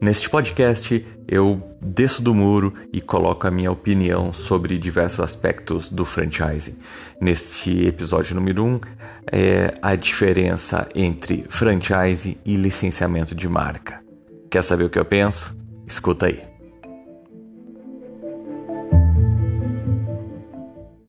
Neste podcast, eu desço do muro e coloco a minha opinião sobre diversos aspectos do franchising. Neste episódio número 1, um, é a diferença entre franchise e licenciamento de marca. Quer saber o que eu penso? Escuta aí.